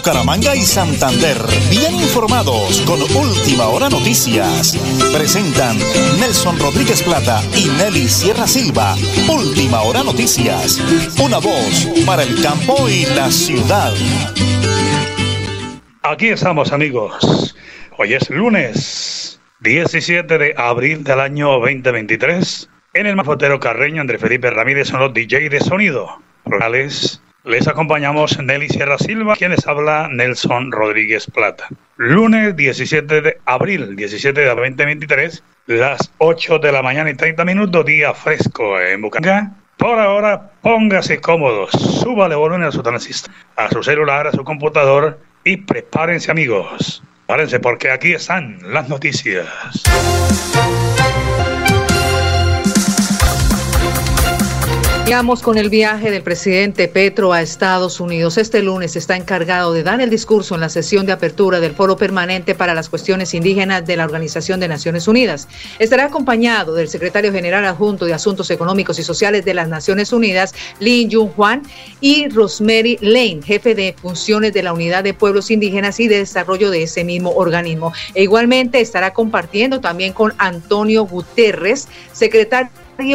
Bucaramanga y Santander, bien informados con Última Hora Noticias. Presentan Nelson Rodríguez Plata y Nelly Sierra Silva. Última Hora Noticias. Una voz para el campo y la ciudad. Aquí estamos amigos. Hoy es lunes 17 de abril del año 2023. En el mafotero carreño, André Felipe Ramírez son los DJ de sonido. Rurales les acompañamos Nelly Sierra Silva, quienes habla Nelson Rodríguez Plata. Lunes 17 de abril, 17 de 2023, las 8 de la mañana y 30 minutos, día fresco en Bucaramanga. Por ahora, póngase cómodos, súbale volumen a su transistor, a su celular, a su computador y prepárense amigos. Prepárense porque aquí están las noticias. Sigamos con el viaje del presidente Petro a Estados Unidos. Este lunes está encargado de dar el discurso en la sesión de apertura del Foro Permanente para las Cuestiones Indígenas de la Organización de Naciones Unidas. Estará acompañado del secretario general adjunto de Asuntos Económicos y Sociales de las Naciones Unidas, Lin Jun Juan, y Rosemary Lane, jefe de funciones de la Unidad de Pueblos Indígenas y de Desarrollo de ese mismo organismo. E igualmente estará compartiendo también con Antonio Guterres, secretario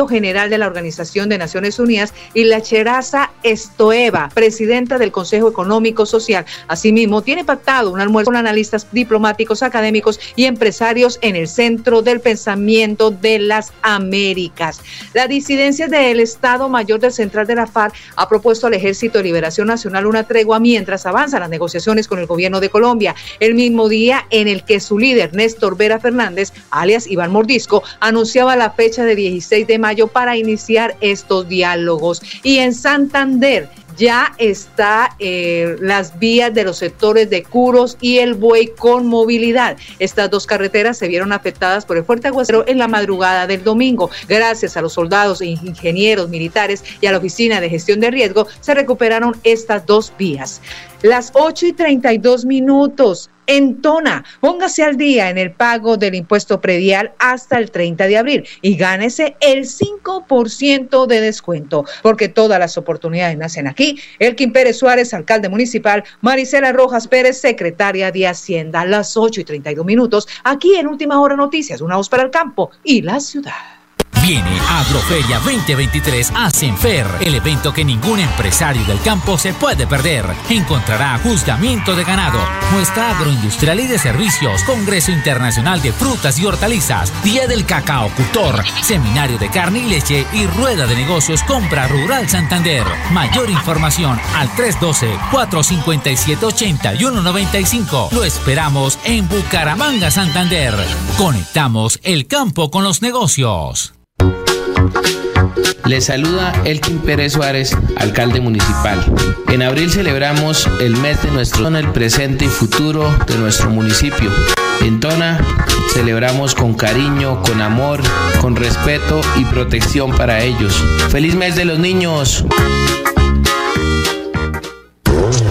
General de la Organización de Naciones Unidas, y la Cheraza Estoeva, presidenta del Consejo Económico Social. Asimismo, tiene pactado un almuerzo con analistas diplomáticos, académicos y empresarios en el centro del pensamiento de las Américas. La disidencia del Estado Mayor del Central de la FARC ha propuesto al Ejército de Liberación Nacional una tregua mientras avanzan las negociaciones con el gobierno de Colombia, el mismo día en el que su líder, Néstor Vera Fernández, alias Iván Mordisco, anunciaba la fecha de 16 de mayo para iniciar estos diálogos. Y en Santander, ya está eh, las vías de los sectores de Curos y el Buey con movilidad. Estas dos carreteras se vieron afectadas por el fuerte aguacero en la madrugada del domingo. Gracias a los soldados e ingenieros militares y a la Oficina de Gestión de Riesgo se recuperaron estas dos vías. Las 8 y 32 minutos en Tona. Póngase al día en el pago del impuesto predial hasta el 30 de abril y gánese el 5% de descuento, porque todas las oportunidades nacen aquí. Elkin Pérez Suárez, alcalde municipal, Marisela Rojas Pérez, secretaria de Hacienda, las 8 y 32 minutos, aquí en Última Hora Noticias, una voz para el campo y la ciudad. Viene Agroferia 2023 a Senfer, el evento que ningún empresario del campo se puede perder. Encontrará juzgamiento de ganado, muestra agroindustrial y de servicios, Congreso Internacional de Frutas y Hortalizas, Día del Cacao Cultor, Seminario de Carne y Leche y Rueda de Negocios Compra Rural Santander. Mayor información al 312-457-8195. Lo esperamos en Bucaramanga, Santander. Conectamos el campo con los negocios. Les saluda Elkin Pérez Suárez, alcalde municipal. En abril celebramos el mes de nuestro en el presente y futuro de nuestro municipio. En Tona celebramos con cariño, con amor, con respeto y protección para ellos. ¡Feliz mes de los niños!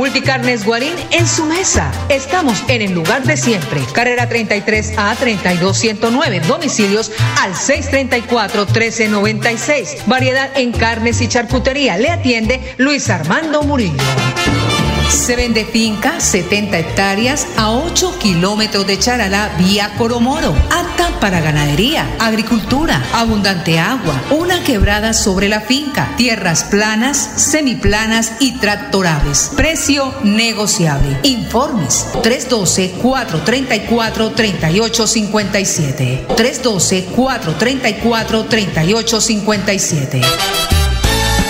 Multicarnes Guarín en su mesa. Estamos en el lugar de siempre. Carrera 33 a 32109. Domicilios al 634 1396. Variedad en carnes y charcutería. Le atiende Luis Armando Murillo. Se vende finca 70 hectáreas a 8 kilómetros de Charalá vía Coromoro, para ganadería, agricultura, abundante agua, una quebrada sobre la finca, tierras planas, semiplanas y tractorables. Precio negociable. Informes 312-434-3857. 312-434-3857.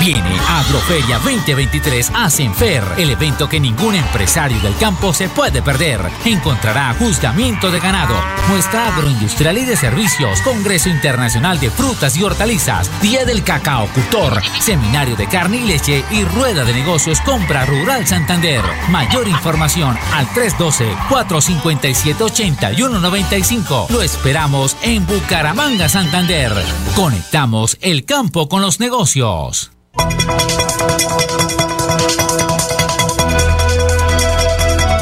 Viene Agroferia 2023 a Senfer, el evento que ningún empresario del campo se puede perder. Encontrará juzgamiento de ganado, muestra agroindustrial y de servicios, Congreso Internacional de Frutas y Hortalizas, Día del Cacao Cultor, Seminario de Carne y Leche y Rueda de Negocios Compra Rural Santander. Mayor información al 312-457-8195. Lo esperamos en Bucaramanga, Santander. Conectamos el campo con los negocios.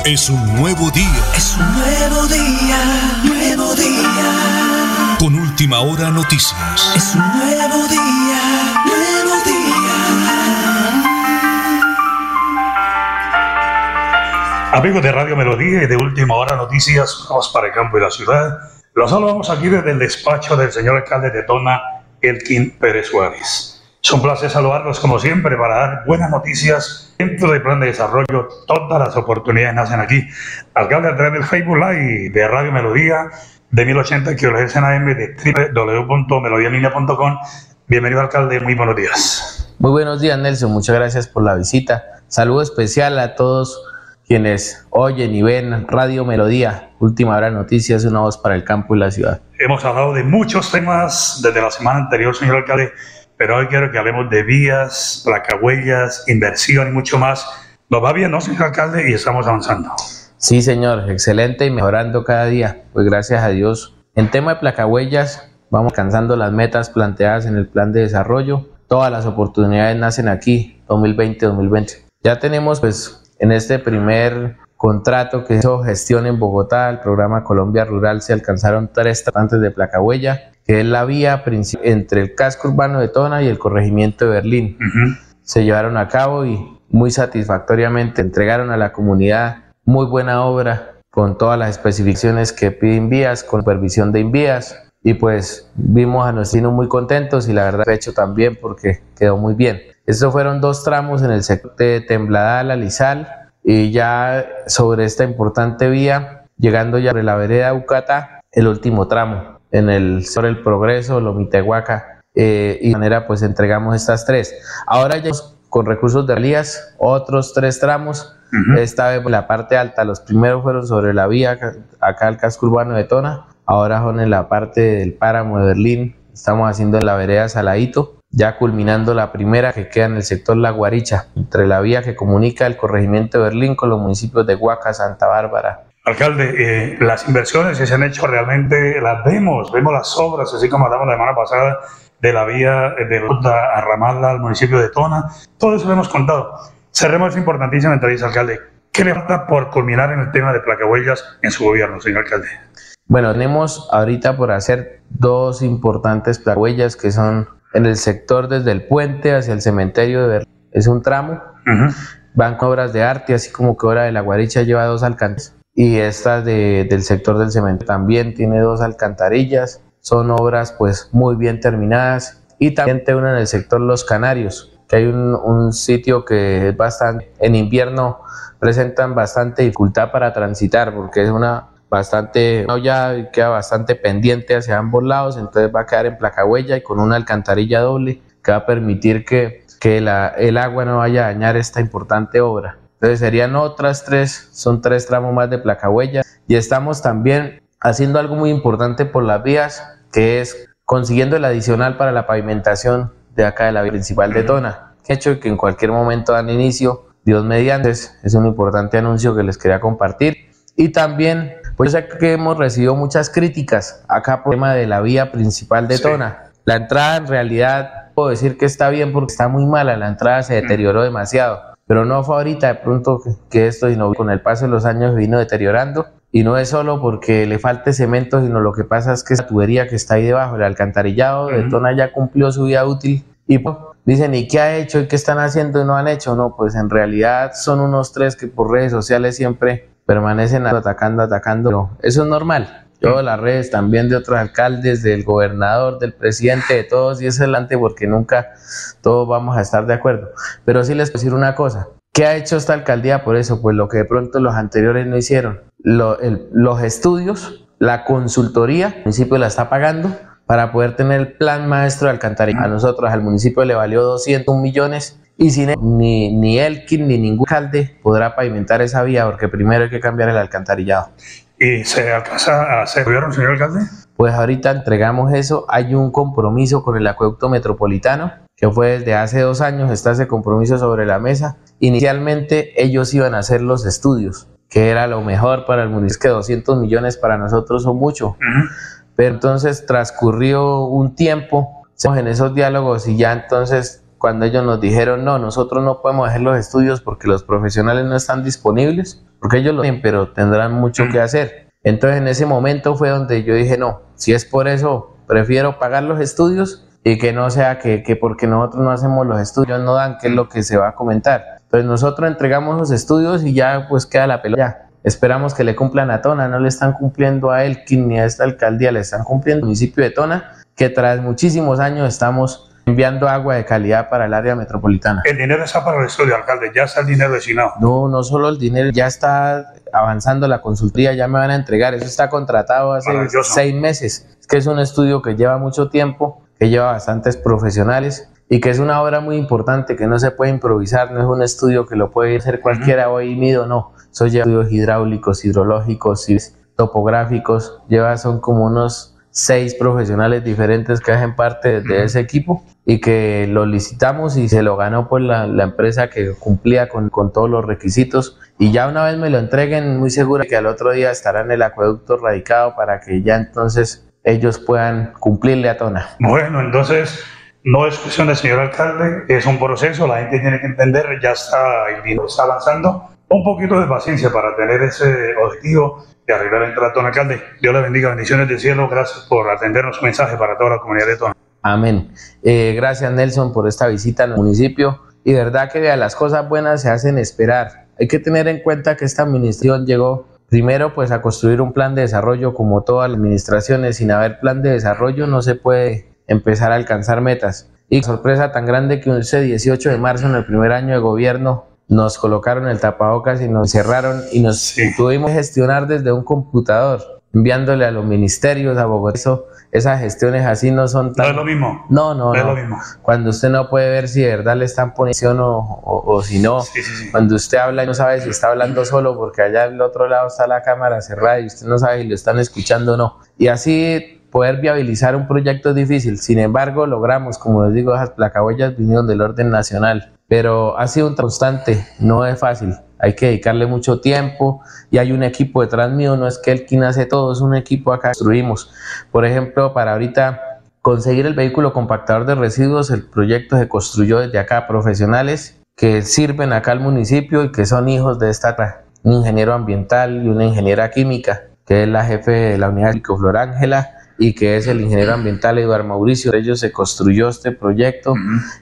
Es un nuevo día. Es un nuevo día, nuevo día. Con última hora noticias. Es un nuevo día, nuevo día. Amigos de Radio Melodía y de Última Hora Noticias, vamos para el campo y la ciudad. Los saludamos aquí desde el despacho del señor alcalde de Tona, Elkin Pérez Suárez. Es un placer saludarlos como siempre para dar buenas noticias dentro del plan de desarrollo. Todas las oportunidades nacen aquí. Alcalde a través del Facebook Live de Radio Melodía de 1080 kHz en AM de www.melodialinea.com. Bienvenido alcalde, muy buenos días. Muy buenos días Nelson, muchas gracias por la visita. Saludo especial a todos quienes oyen y ven Radio Melodía, última hora de noticias, una voz para el campo y la ciudad. Hemos hablado de muchos temas desde la semana anterior, señor alcalde pero hoy quiero que hablemos de vías, placahuellas, inversión y mucho más. Nos va bien, ¿no, señor alcalde? Y estamos avanzando. Sí, señor, excelente y mejorando cada día. Pues gracias a Dios. En tema de placahuellas, vamos alcanzando las metas planteadas en el plan de desarrollo. Todas las oportunidades nacen aquí, 2020-2020. Ya tenemos, pues, en este primer contrato que hizo gestión en Bogotá, el programa Colombia Rural, se alcanzaron tres tratantes de placahuella que es la vía entre el casco urbano de Tona y el corregimiento de Berlín. Se llevaron a cabo y muy satisfactoriamente entregaron a la comunidad muy buena obra con todas las especificaciones que piden vías, con supervisión de envías y pues vimos a nuestros muy contentos y la verdad hecho también porque quedó muy bien. Estos fueron dos tramos en el sector de Tembladal a Lizal y ya sobre esta importante vía, llegando ya sobre la vereda Ucata, el último tramo en el sobre el Progreso, Lomitehuaca, eh, y de manera pues entregamos estas tres. Ahora ya con recursos de Elías, otros tres tramos, esta vez la parte alta, los primeros fueron sobre la vía acá al casco urbano de Tona, ahora son en la parte del páramo de Berlín, estamos haciendo en la vereda Saladito, ya culminando la primera que queda en el sector La Guaricha, entre la vía que comunica el corregimiento de Berlín con los municipios de Huaca, Santa Bárbara, Alcalde, eh, las inversiones que se han hecho realmente las vemos, vemos las obras, así como hablamos la semana pasada de la vía de ruta a Ramalda al municipio de Tona, todo eso lo hemos contado. Cerremos esa importantísima entrevista, alcalde. ¿Qué le falta por culminar en el tema de placahuellas en su gobierno, señor alcalde? Bueno, tenemos ahorita por hacer dos importantes placahuellas que son en el sector desde el puente hacia el cementerio de Berlín. Es un tramo, van con obras de arte, así como que Hora de la Guaricha lleva dos alcances y esta del sector del cemento también tiene dos alcantarillas, son obras pues muy bien terminadas y también una en el sector Los Canarios, que hay un, sitio que es bastante, en invierno presentan bastante dificultad para transitar porque es una bastante, ya queda bastante pendiente hacia ambos lados, entonces va a quedar en placa huella y con una alcantarilla doble que va a permitir que, que el agua no vaya a dañar esta importante obra. Entonces serían otras tres, son tres tramos más de placa huella. Y estamos también haciendo algo muy importante por las vías, que es consiguiendo el adicional para la pavimentación de acá de la vía principal de Tona. Hecho que en cualquier momento dan inicio, Dios mediante, es un importante anuncio que les quería compartir. Y también, pues sé que hemos recibido muchas críticas acá por el tema de la vía principal de Tona. La entrada en realidad puedo decir que está bien porque está muy mala, la entrada se deterioró demasiado pero no fue ahorita de pronto que esto, sino con el paso de los años vino deteriorando. Y no es solo porque le falte cemento, sino lo que pasa es que esa tubería que está ahí debajo, el alcantarillado de Tona ya cumplió su vida útil y pues, dicen, ¿y qué ha hecho? ¿Y qué están haciendo y no han hecho? No, pues en realidad son unos tres que por redes sociales siempre permanecen atacando, atacando. Eso es normal. Yo las redes también de otros alcaldes, del gobernador, del presidente, de todos y es adelante porque nunca todos vamos a estar de acuerdo. Pero sí les puedo decir una cosa. ¿Qué ha hecho esta alcaldía por eso? Pues lo que de pronto los anteriores no hicieron. los estudios, la consultoría, el municipio la está pagando para poder tener el plan maestro de alcantarillado. A nosotros, al municipio le valió 200 millones y sin ni, ni Elkin ni ningún alcalde podrá pavimentar esa vía porque primero hay que cambiar el alcantarillado. ¿Y se alcanza a hacer gobierno, señor alcalde? Pues ahorita entregamos eso. Hay un compromiso con el acueducto metropolitano, que fue desde hace dos años, está ese compromiso sobre la mesa. Inicialmente ellos iban a hacer los estudios, que era lo mejor para el municipio, que 200 millones para nosotros son mucho. Pero entonces transcurrió un tiempo en esos diálogos y ya entonces cuando ellos nos dijeron, no, nosotros no podemos hacer los estudios porque los profesionales no están disponibles, porque ellos lo tienen, pero tendrán mucho que hacer. Entonces en ese momento fue donde yo dije, no, si es por eso, prefiero pagar los estudios y que no sea que, que porque nosotros no hacemos los estudios no dan, que es lo que se va a comentar. Entonces nosotros entregamos los estudios y ya pues queda la pelota. Esperamos que le cumplan a Tona, no le están cumpliendo a él ni a esta alcaldía, le están cumpliendo al municipio de Tona, que tras muchísimos años estamos enviando agua de calidad para el área metropolitana. ¿El dinero está para el estudio, alcalde? ¿Ya está el dinero destinado? No, no solo el dinero, ya está avanzando la consultoría, ya me van a entregar. Eso está contratado hace seis meses. Es que es un estudio que lleva mucho tiempo, que lleva bastantes profesionales y que es una obra muy importante que no se puede improvisar, no es un estudio que lo puede hacer cualquiera hoy mido, no. Lleva estudios hidráulicos, hidrológicos, topográficos, lleva son como unos seis profesionales diferentes que hacen parte de ese equipo y que lo licitamos y se lo ganó por la, la empresa que cumplía con, con, todos los requisitos. Y ya una vez me lo entreguen muy seguro que al otro día estará en el acueducto radicado para que ya entonces ellos puedan cumplirle a Tona. Bueno, entonces no es cuestión del señor alcalde, es un proceso, la gente tiene que entender, ya está, el dinero está avanzando, un poquito de paciencia para tener ese objetivo de arreglar el trato, alcalde. Dios le bendiga, bendiciones del cielo. Gracias por atendernos mensaje para toda la comunidad de Tona. Amén. Eh, gracias, Nelson, por esta visita al municipio. Y verdad que las cosas buenas se hacen esperar. Hay que tener en cuenta que esta administración llegó primero pues a construir un plan de desarrollo como todas las administraciones. Sin haber plan de desarrollo no se puede empezar a alcanzar metas. Y sorpresa tan grande que ese 18 de marzo, en el primer año de gobierno, nos colocaron el tapabocas y nos cerraron y nos tuvimos que gestionar desde un computador, enviándole a los ministerios, a Bogotá. esas gestiones así no son tan... No es lo mismo. No, no, no. Es lo mismo. Cuando usted no puede ver si de verdad le están poniendo o, o, si no. Cuando usted habla y no sabe si está hablando solo porque allá al otro lado está la cámara cerrada y usted no sabe si lo están escuchando o no. Y así poder viabilizar un proyecto es difícil. Sin embargo, logramos, como les digo, esas placahuellas vinieron del orden nacional pero ha sido un constante, no es fácil, hay que dedicarle mucho tiempo y hay un equipo detrás mío, no es que el quien hace todo, es un equipo acá construimos. Por ejemplo, para ahorita conseguir el vehículo compactador de residuos, el proyecto se construyó desde acá, profesionales que sirven acá al municipio y que son hijos de esta, un ingeniero ambiental y una ingeniera química, que es la jefe de la unidad de Flor Ángela, y que es el ingeniero ambiental Eduardo Mauricio. Ellos se construyó este proyecto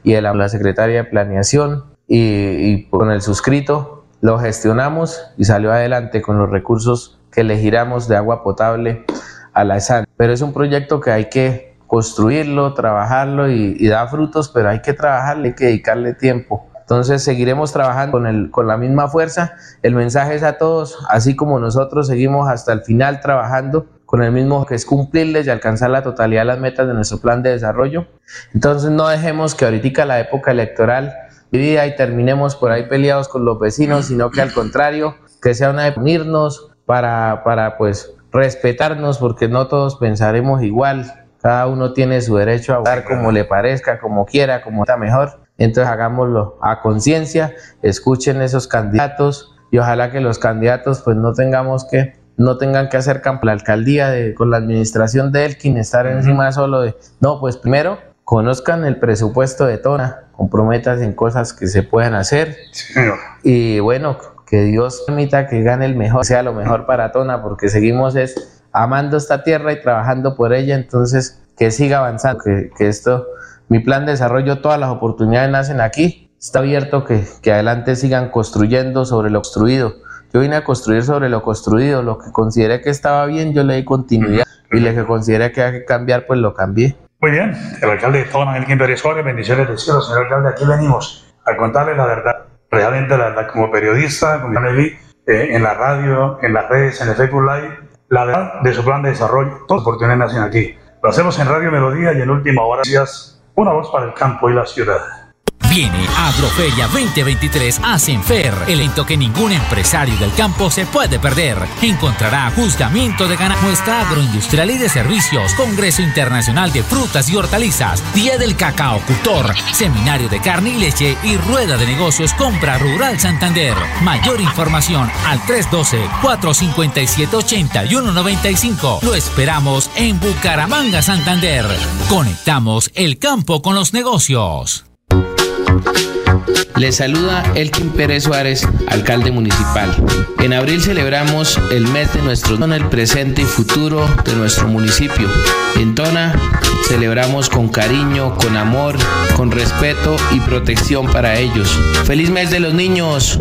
y el, la secretaria de planeación y, con el suscrito lo gestionamos y salió adelante con los recursos que le giramos de agua potable a la ESAN. Pero es un proyecto que hay que construirlo, trabajarlo y, y da frutos, pero hay que trabajarle, hay que dedicarle tiempo. Entonces seguiremos trabajando con, el, con la misma fuerza. El mensaje es a todos, así como nosotros seguimos hasta el final trabajando con el mismo que es cumplirles y alcanzar la totalidad de las metas de nuestro plan de desarrollo. Entonces no dejemos que ahorita la época electoral vivida y terminemos por ahí peleados con los vecinos, sino que al contrario, que sea una de unirnos para, para pues respetarnos, porque no todos pensaremos igual. Cada uno tiene su derecho a votar como le parezca, como quiera, como está mejor. Entonces hagámoslo a conciencia, escuchen esos candidatos y ojalá que los candidatos pues no tengamos que no tengan que hacer campo la alcaldía de, con la administración de Elkin, estar encima solo de, no, pues primero conozcan el presupuesto de Tona, comprometas en cosas que se puedan hacer. Y bueno, que Dios permita que gane el mejor, sea lo mejor para Tona, porque seguimos es amando esta tierra y trabajando por ella, entonces que siga avanzando, que, que esto, mi plan de desarrollo, todas las oportunidades nacen aquí, está abierto que, que adelante sigan construyendo sobre lo construido Yo vine a construir sobre lo construido, lo que consideré que estaba bien, yo le di continuidad y lo que consideré que había que cambiar, pues lo cambié. Muy bien, el alcalde de Tona, Elkin Pérez Jorge, bendiciones del cielo, señor alcalde, aquí venimos a contarle la verdad, realmente la verdad como periodista, como ya vi eh, en la radio, en las redes, en el Facebook Live, la verdad de su plan de desarrollo, todas las oportunidades nacen aquí. Lo hacemos en Radio Melodía y en última hora, una voz para el campo y la ciudad. Viene Agroferia 2023 a Senfer, evento que ningún empresario del campo se puede perder. Encontrará juzgamiento de ganado, muestra agroindustrial y de servicios, Congreso Internacional de Frutas y Hortalizas, Día del Cacao Cultor, Seminario de Carne y Leche y Rueda de Negocios Compra Rural Santander. Mayor información al 312-457-8195. Lo esperamos en Bucaramanga, Santander. Conectamos el campo con los negocios. Les saluda Elkin Pérez Suárez, alcalde municipal. En abril celebramos el mes de nuestro en el presente y futuro de nuestro municipio. En Tona celebramos con cariño, con amor, con respeto y protección para ellos. ¡Feliz mes de los niños!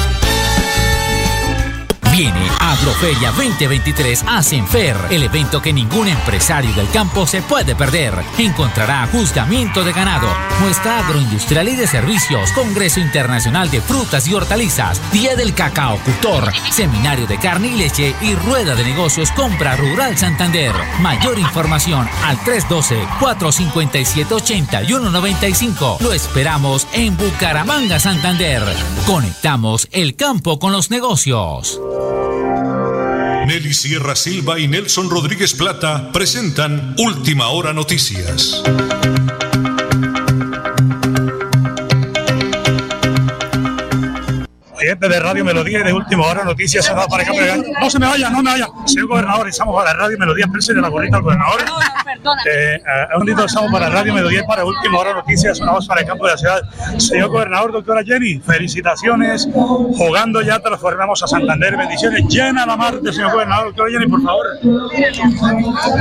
Viene Agroferia 2023 a Senfer, el evento que ningún empresario del campo se puede perder. Encontrará juzgamiento de ganado, muestra agroindustrial y de servicios, Congreso Internacional de Frutas y Hortalizas, Día del Cacao Cultor, Seminario de Carne y Leche y Rueda de Negocios Compra Rural Santander. Mayor información al 312-457-8195. Lo esperamos en Bucaramanga, Santander. Conectamos el campo con los negocios. Nelly Sierra Silva y Nelson Rodríguez Plata presentan Última Hora Noticias. Oyente de Radio Melodía y de Última Hora Noticias, para acá. No se me vaya, no me vaya. Señor gobernador, estamos para Radio Melodía, prensa de la gorrita al gobernador. Eh, eh, un día estamos para Radio Melodía y para Última Hora Noticias, una voz para el campo de la ciudad. Señor gobernador, doctora Jenny, felicitaciones. Jugando ya transformamos a Santander. Bendiciones. Llena la Marte, señor gobernador. Doctora Jenny, por favor.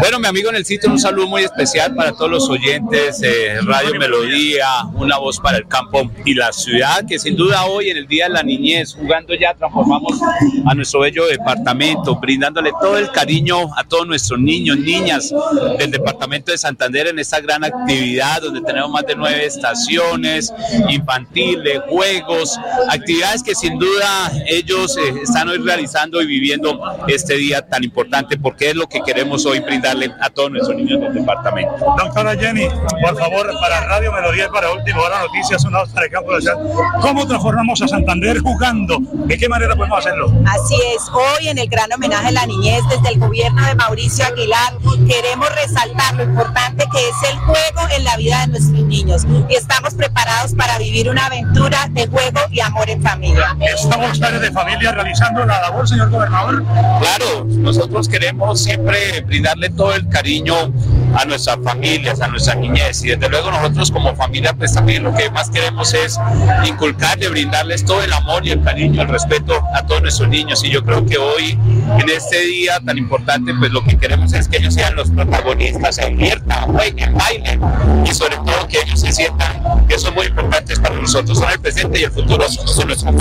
Bueno, mi amigo en el sitio, un saludo muy especial para todos los oyentes de Radio Melodía, una voz para el campo y la ciudad, que sin duda hoy en el Día de la Niñez, jugando ya, transformamos a nuestro bello departamento, brindándole todo el cariño a todos nuestros niños, niñas del departamento de Santander en esta gran actividad donde tenemos más de nueve estaciones infantiles, juegos, actividades que sin duda ellos eh, están hoy realizando y viviendo este día tan importante porque es lo que queremos hoy brindarle a todos nuestros niños del departamento. Doctora Jenny, por favor, para Radio Melodía y para Última Hora Noticias, una para el campo de. ¿Cómo transformamos a Santander jugando? ¿De qué manera podemos hacerlo? Así es, hoy en el gran homenaje a la niñez desde el gobierno de Mauricio Aguilar queremos resaltar lo importante que es el juego en la vida de nuestros niños y estamos preparados para vivir una aventura de juego y amor en familia. Estamos padres de familia realizando la labor, señor gobernador. Claro, nosotros queremos siempre brindarle todo el cariño a nuestras familias, a nuestra niñez. Y desde luego nosotros como familia, pues también lo que más queremos es inculcarle, brindarles todo el amor y el cariño, el respeto a todos nuestros niños. Y yo creo que hoy, en este día tan importante, pues lo que queremos es que ellos sean los protagonistas, se diviertan, jueguen, bailen y sobre todo que ellos se sientan que son muy importantes para nosotros, son el presente y el futuro son nuestros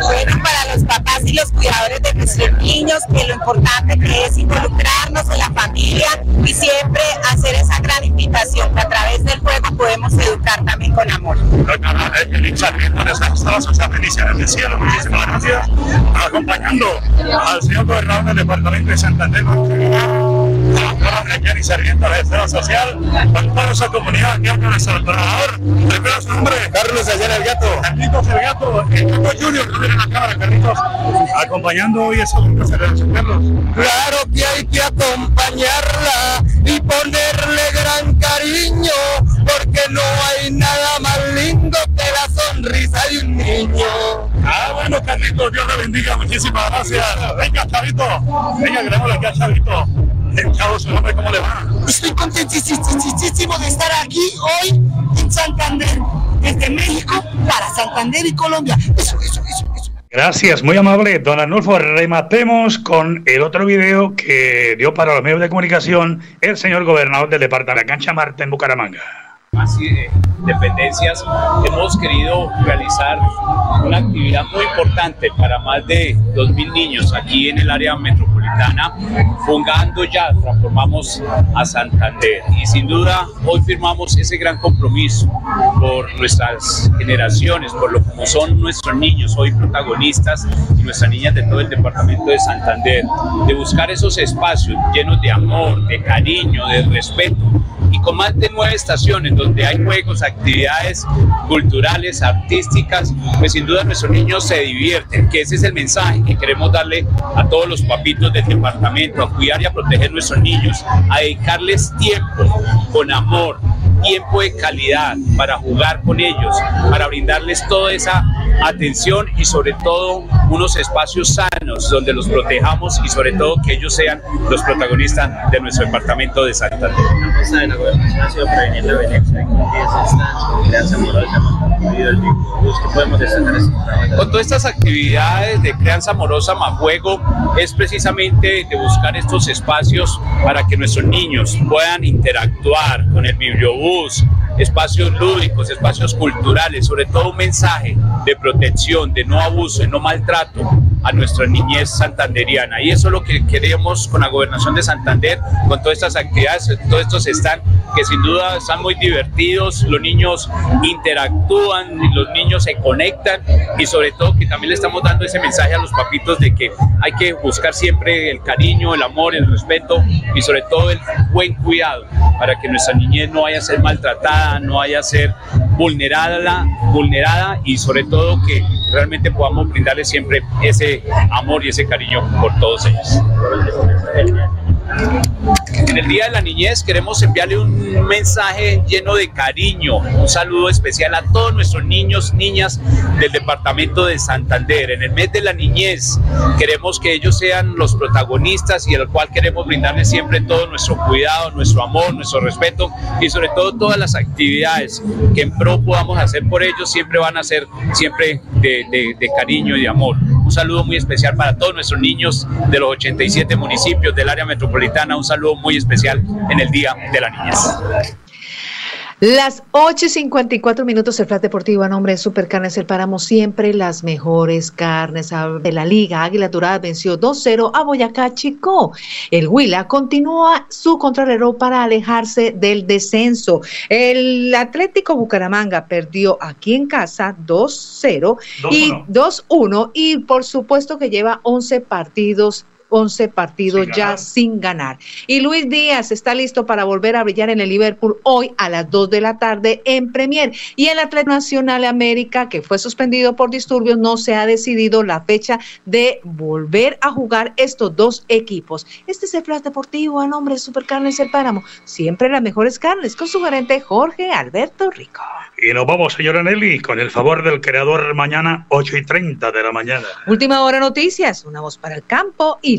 Bueno, para los papás y los cuidadores de nuestros niños, que lo importante que es involucrarnos en la familia y siempre hacer esa gran invitación que a través del juego podemos educar también con amor. Muchísimas gracias. Acompañando al señor gobernador del departamento de Santander, Jenny Sargento de Estado Social, con toda esa comunidad que habla de Salvador. Primero su nombre. Carlos Ayala el Gato. Carlitos el Gato, el Gato Junior, que viene la cámara, Carlitos, acompañando hoy esa celebración, Carlos. Claro que hay que acompañarla y ponerle gran cariño, porque no hay nada más lindo que la sonrisa de un niño. Ah, bueno, Carlitos, Dios le bendiga, muchísimas gracias. Venga, Chavito, venga, queremos aquí a Chavito. El chavo, su nombre, ¿cómo le va? Estoy contentísimo de estar aquí hoy en Santander, desde México para Santander y Colombia. Eso, eso, eso, eso. Gracias, muy amable, don Arnulfo. Rematemos con el otro video que dio para los medios de comunicación el señor gobernador del departamento de la Cancha Marte en Bucaramanga. Así de dependencias, hemos querido realizar una actividad muy importante para más de 2.000 niños aquí en el área metropolitana, fungando ya, transformamos a Santander. Y sin duda, hoy firmamos ese gran compromiso por nuestras generaciones, por lo como son nuestros niños, hoy protagonistas y nuestras niñas de todo el departamento de Santander, de buscar esos espacios llenos de amor, de cariño, de respeto y con más de nueve estaciones donde hay juegos, actividades culturales, artísticas, pues sin duda nuestros niños se divierten, que ese es el mensaje que queremos darle a todos los papitos del departamento, a cuidar y a proteger nuestros niños, a dedicarles tiempo con amor, tiempo de calidad para jugar con ellos, para brindarles toda esa atención y sobre todo unos espacios sanos donde los protejamos y sobre todo que ellos sean los protagonistas de nuestro departamento de Santander. de la el ¿Qué podemos destacar Con todas estas actividades de crianza amorosa más juego es precisamente de buscar estos espacios para que nuestros niños puedan interactuar con el bibliobús, espacios lúdicos, espacios culturales, sobre todo un mensaje de protección, de no abuso, de no maltrato a nuestra niñez santanderiana. Y eso es lo que queremos con la gobernación de Santander, con todas estas actividades, todos estos están que sin duda están muy divertidos, los niños interactúan, los niños se conectan y sobre todo que también le estamos dando ese mensaje a los papitos de que hay que buscar siempre el cariño, el amor, el respeto y sobre todo el buen cuidado para que nuestra niñez no vaya a ser maltratada, no vaya a ser vulnerada, vulnerada y sobre todo que realmente podamos brindarle siempre ese amor y ese cariño por todos ellos. En el Día de la Niñez queremos enviarle un mensaje lleno de cariño, un saludo especial a todos nuestros niños, niñas del departamento de Santander. En el mes de la niñez queremos que ellos sean los protagonistas y al cual queremos brindarles siempre todo nuestro cuidado, nuestro amor, nuestro respeto y sobre todo todas las actividades que en pro podamos hacer por ellos siempre van a ser siempre de, de, cariño y de amor. Un saludo muy especial para todos nuestros niños de los 87 municipios del área metropolitana. Un saludo muy especial en el Día de la Niñez. Las 8 y 54 minutos el Flat Deportivo a nombre de Supercarnes El Páramo, siempre las mejores carnes de la Liga. Águila Dorada venció 2-0 a Boyacá Chico. El Huila continúa su contrarreloj para alejarse del descenso. El Atlético Bucaramanga perdió aquí en casa 2-0 y 2-1 y por supuesto que lleva 11 partidos 11 partidos ya sin ganar. Y Luis Díaz está listo para volver a brillar en el Liverpool hoy a las 2 de la tarde en Premier. Y el Atleta Nacional de América, que fue suspendido por disturbios, no se ha decidido la fecha de volver a jugar estos dos equipos. Este es el Flash Deportivo a nombre de Supercarnes El Páramo. Siempre las mejores carnes con su gerente Jorge Alberto Rico. Y nos vamos, señora Nelly, con el favor del creador mañana 8 y 30 de la mañana. Última hora noticias, una voz para el campo y